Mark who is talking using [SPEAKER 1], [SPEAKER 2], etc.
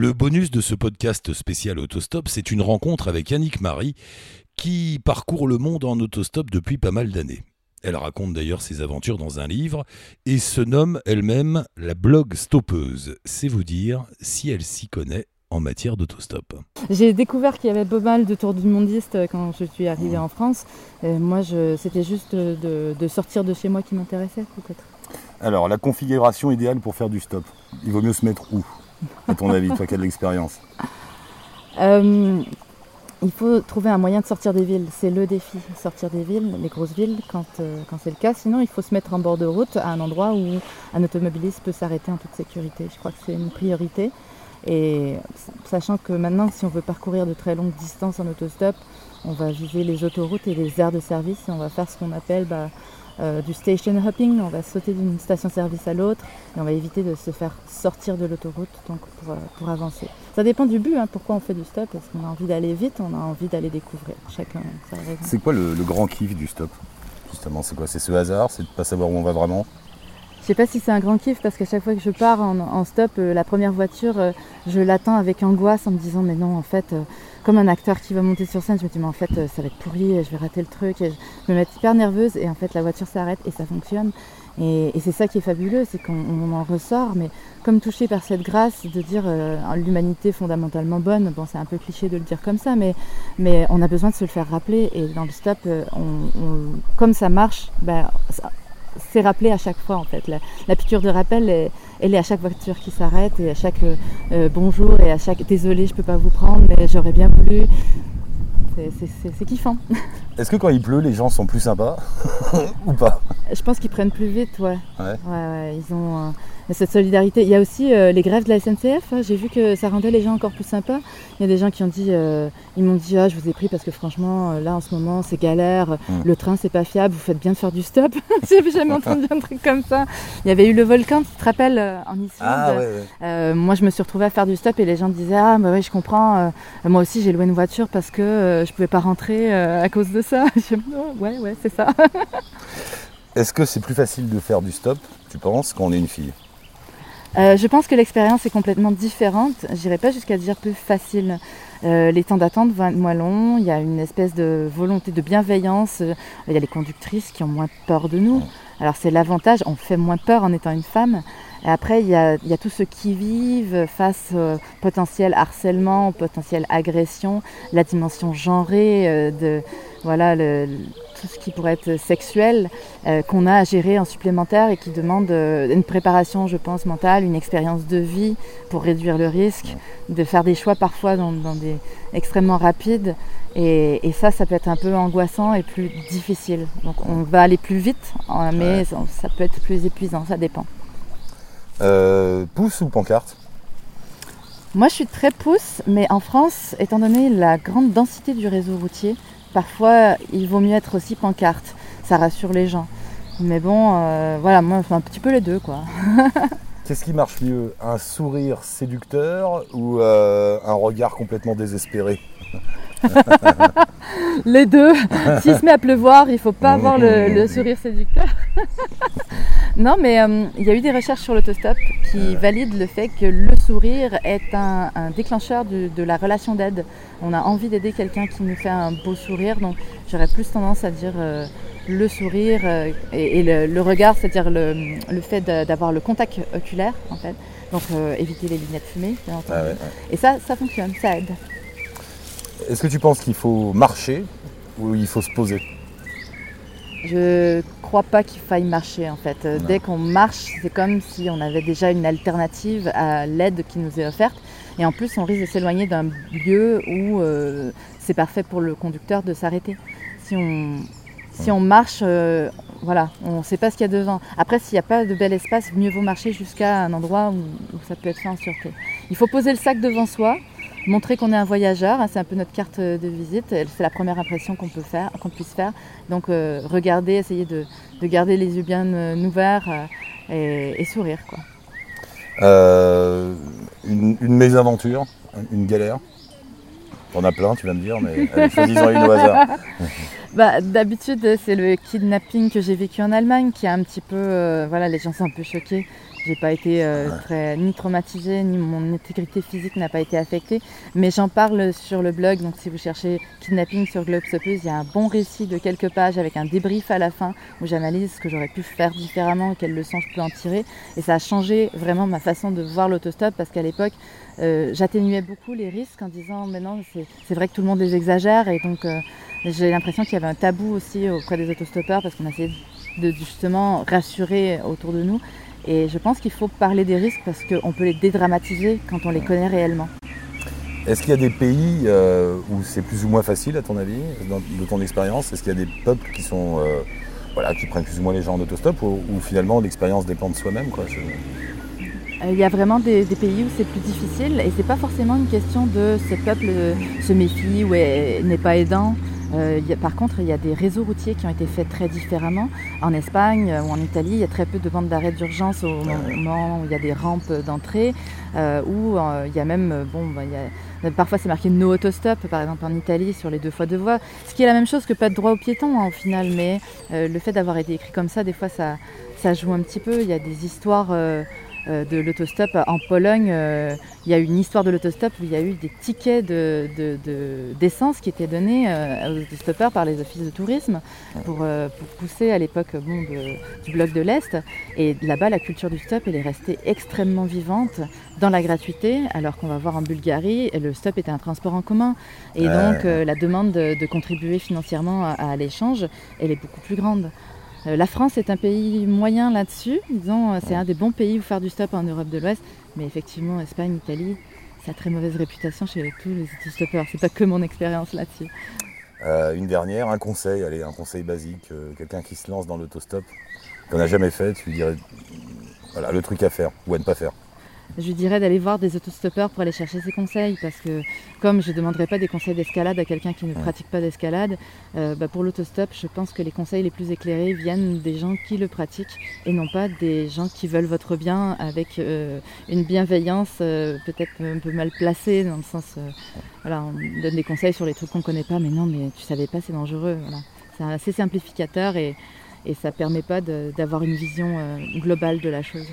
[SPEAKER 1] Le bonus de ce podcast spécial autostop, c'est une rencontre avec Annick Marie qui parcourt le monde en autostop depuis pas mal d'années. Elle raconte d'ailleurs ses aventures dans un livre et se nomme elle-même la blog stoppeuse. C'est vous dire si elle s'y connaît en matière d'autostop.
[SPEAKER 2] J'ai découvert qu'il y avait pas mal de tours du mondiste quand je suis arrivée en France. moi, c'était juste de, de, sortir de chez moi qui m'intéressait, peut-être.
[SPEAKER 3] Alors, la configuration idéale pour faire du stop, il vaut mieux se mettre où, à ton avis, toi qui as de l'expérience
[SPEAKER 2] euh, Il faut trouver un moyen de sortir des villes. C'est le défi, sortir des villes, les grosses villes, quand, euh, quand c'est le cas. Sinon, il faut se mettre en bord de route à un endroit où un automobiliste peut s'arrêter en toute sécurité. Je crois que c'est une priorité. Et sachant que maintenant, si on veut parcourir de très longues distances en autostop, on va viser les autoroutes et les aires de service et on va faire ce qu'on appelle bah, euh, du station hopping. On va sauter d'une station-service à l'autre et on va éviter de se faire sortir de l'autoroute donc pour, euh, pour, avancer. Ça dépend du but, hein, pourquoi on fait du stop. Est-ce qu'on a envie d'aller vite On a envie d'aller découvrir. Chacun
[SPEAKER 3] C'est quoi le, le grand kiff du stop Justement, c'est quoi? C'est ce hasard? C'est de pas savoir où on va vraiment?
[SPEAKER 2] Je sais pas si c'est un grand kiff parce qu'à chaque fois que je pars en, stop, euh, la première voiture, euh, je l'attends avec angoisse en me disant mais non en fait, euh, comme un acteur qui va monter sur scène, je me dis mais en fait ça va être pourri, je vais rater le truc, et je me mets hyper nerveuse et en fait la voiture s'arrête et ça fonctionne. Et, c'est ça qui est fabuleux, c'est qu'on en ressort, mais comme touché par cette grâce de dire l'humanité fondamentalement bonne, bon c'est un peu cliché de le dire comme ça, mais, mais on a besoin de se le faire rappeler et dans le stop, comme ça marche, ben, c'est rappelé à chaque fois en fait. La, piqûre de rappel, elle, est à chaque voiture qui s'arrête et à chaque euh, euh, bonjour et à chaque désolé, je peux pas vous prendre, mais j'aurais bien voulu. C'est kiffant.
[SPEAKER 3] Est-ce que quand il pleut, les gens sont plus sympas ou pas?
[SPEAKER 2] Je pense qu'ils prennent plus vite, ouais. Ouais. ouais, ils ont. Euh, cette solidarité. Il y a aussi euh, les grèves de la SNCF. Hein. J'ai vu que ça rendait les gens encore plus sympas. Il y a des gens qui ont dit, euh, ils m'ont dit, ah, je vous ai pris parce que franchement, là en ce moment, c'est galère. Mm. Le train, c'est pas fiable. Vous faites bien de faire du stop. J'ai jamais entendu un truc comme ça. Il y avait eu le volcan, tu te rappelles, en Islande. Ah, moi, je me suis retrouvée à faire du stop et les gens disaient, ah, bah ouais, je comprends. moi aussi, j'ai loué une voiture parce que je pouvais pas rentrer à cause de ça. Ouais, ouais, c'est ça.
[SPEAKER 3] Est-ce que c'est plus facile de faire du stop, tu penses, quand on est une fille?
[SPEAKER 2] Euh, je pense que l'expérience est complètement différente. J'irai pas jusqu'à dire plus facile. Euh, les temps d'attente vont être moins longs. Il y a une espèce de volonté de bienveillance. Il y a les conductrices qui ont moins peur de nous. Alors c'est l'avantage. On fait moins peur en étant une femme. Et après, il y, a, il y a tous ceux qui vivent face au potentiel harcèlement, au potentiel agression, la dimension genrée euh, de voilà le, tout ce qui pourrait être sexuel euh, qu'on a à gérer en supplémentaire et qui demande euh, une préparation, je pense, mentale, une expérience de vie pour réduire le risque, de faire des choix parfois dans, des extrêmement rapides. Et, ça, ça peut être un peu angoissant et plus difficile. Donc on va aller plus vite, hein, mais ça, peut être plus épuisant, ça dépend.
[SPEAKER 3] Euh, pouce ou pancarte
[SPEAKER 2] Moi, je suis très pouce, mais en France, étant donné la grande densité du réseau routier, Parfois, il vaut mieux être aussi pancarte. Ça rassure les gens. Mais bon, euh, voilà, moi, je un petit peu les deux, quoi.
[SPEAKER 3] Qu'est-ce qui marche mieux Un sourire séducteur ou euh, un regard complètement désespéré?
[SPEAKER 2] Les deux. S'il se met à pleuvoir, il ne faut pas avoir le, sourire séducteur. non, mais euh, il y a eu des recherches sur l'autostop qui valident le fait que le sourire est un, déclencheur de, la relation d'aide. On a envie d'aider quelqu'un qui nous fait un beau sourire, donc j'aurais plus tendance à dire euh, le sourire euh, et, le, regard, c'est-à-dire le, fait d'avoir le contact oculaire, en fait. Donc éviter les lunettes fumées, bien entendu. Ah et ça, ça fonctionne, ça aide.
[SPEAKER 3] Est-ce que tu penses qu'il faut marcher ou il faut se poser?
[SPEAKER 2] Je crois pas qu'il faille marcher en fait. Dès qu'on marche, c'est comme si on avait déjà une alternative à l'aide qui nous est offerte. Et en plus, on risque de s'éloigner d'un lieu où euh, c'est parfait pour le conducteur de s'arrêter. Si on, si on marche, euh, voilà, on ne sait pas ce qu'il y a devant. Après, s'il n'y a pas de bel espace, mieux vaut marcher jusqu'à un endroit où, où, ça peut être fait en sûreté. Il faut poser le sac devant soi, montrer qu'on est un voyageur, hein, c'est un peu notre carte de visite, c'est la première impression qu'on peut faire, qu'on puisse faire. Donc euh, regarder, essayer de, garder les yeux bien euh, ouverts euh, et, sourire. Quoi.
[SPEAKER 3] une, mésaventure, une galère on a plein, tu vas me dire, mais choisissons une au hasard.
[SPEAKER 2] bah, D'habitude, c'est le kidnapping que j'ai vécu en Allemagne qui a un petit peu. voilà, les gens sont un peu choqués j'ai pas été très ni traumatisée, ni mon intégrité physique n'a pas été affectée. Mais j'en parle sur le blog, donc si vous cherchez kidnapping sur Globstoppers, il y a un bon récit de quelques pages avec un débrief à la fin où j'analyse ce que j'aurais pu faire différemment, quelles leçons je peux en tirer. Et ça a changé vraiment ma façon de voir l'autostop parce qu'à l'époque, euh, j'atténuais beaucoup les risques en disant mais non, c'est vrai que tout le monde les exagère et donc euh, j'ai l'impression qu'il y avait un tabou aussi auprès des autostoppeurs parce qu'on essayait de justement rassurer autour de nous. Et je pense qu'il faut parler des risques parce qu'on peut les dédramatiser quand on les connaît réellement.
[SPEAKER 3] Est-ce qu'il y a des pays euh, où c'est plus ou moins facile à ton avis, de ton expérience Est-ce qu'il y a des peuples qui sont voilà, qui prennent plus ou moins les gens en autostop ou, finalement l'expérience dépend de soi-même quoi,
[SPEAKER 2] il y a vraiment des, pays où c'est plus difficile et c'est pas forcément une question de ce peuple se méfie ou n'est pas aidant. Euh, par contre, il y a des réseaux routiers qui ont été faits très différemment. En Espagne ou en Italie, il y a très peu de bandes d'arrêt d'urgence au moment où il y a des rampes d'entrée, euh, où euh, il y a même, bon, bah, parfois c'est marqué no autostop, par exemple en Italie, sur les deux fois deux voies, ce qui est la même chose que pas de droit aux piétons hein, au final, mais le fait d'avoir été écrit comme ça, des fois ça, ça joue un petit peu. Il y a des histoires euh, de l'autostop en Pologne, euh, il y a eu une histoire de l'autostop où il y a eu des tickets d'essence de, qui étaient donnés euh, aux autostoppeurs par les offices de tourisme pour, pousser à l'époque bon, du bloc de l'Est. Et là-bas, la culture du stop, elle est restée extrêmement vivante dans la gratuité, alors qu'on va voir en Bulgarie, le stop était un transport en commun. Et donc, la demande de, contribuer financièrement à l'échange, elle est beaucoup plus grande. Euh, la France est un pays moyen là-dessus. Disons, euh, c'est un des bons pays où faire du stop en Europe de l'Ouest. Mais effectivement, Espagne, Italie, ça a très mauvaise réputation chez tous les autostoppeurs. C'est pas que mon expérience là-dessus.
[SPEAKER 3] Euh, une dernière, un conseil, allez, un conseil basique. Quelqu'un qui se lance dans l'autostop, qu'on n'a jamais fait, tu lui dirais voilà, le truc à faire ou à ne pas faire
[SPEAKER 2] je lui dirais d'aller voir des autostoppeurs pour aller chercher ses conseils parce que comme je ne demanderai pas des conseils d'escalade à quelqu'un qui ne pratique pas d'escalade, euh, bah, pour l'autostop, je pense que les conseils les plus éclairés viennent des gens qui le pratiquent et non pas des gens qui veulent votre bien avec euh, une bienveillance euh, peut-être un peu mal placée dans le sens, voilà, on donne des conseils sur les trucs qu'on ne connaît pas, mais non, mais tu savais pas, c'est dangereux. C'est assez simplificateur et, et ça ne permet pas d'avoir une vision globale de la chose.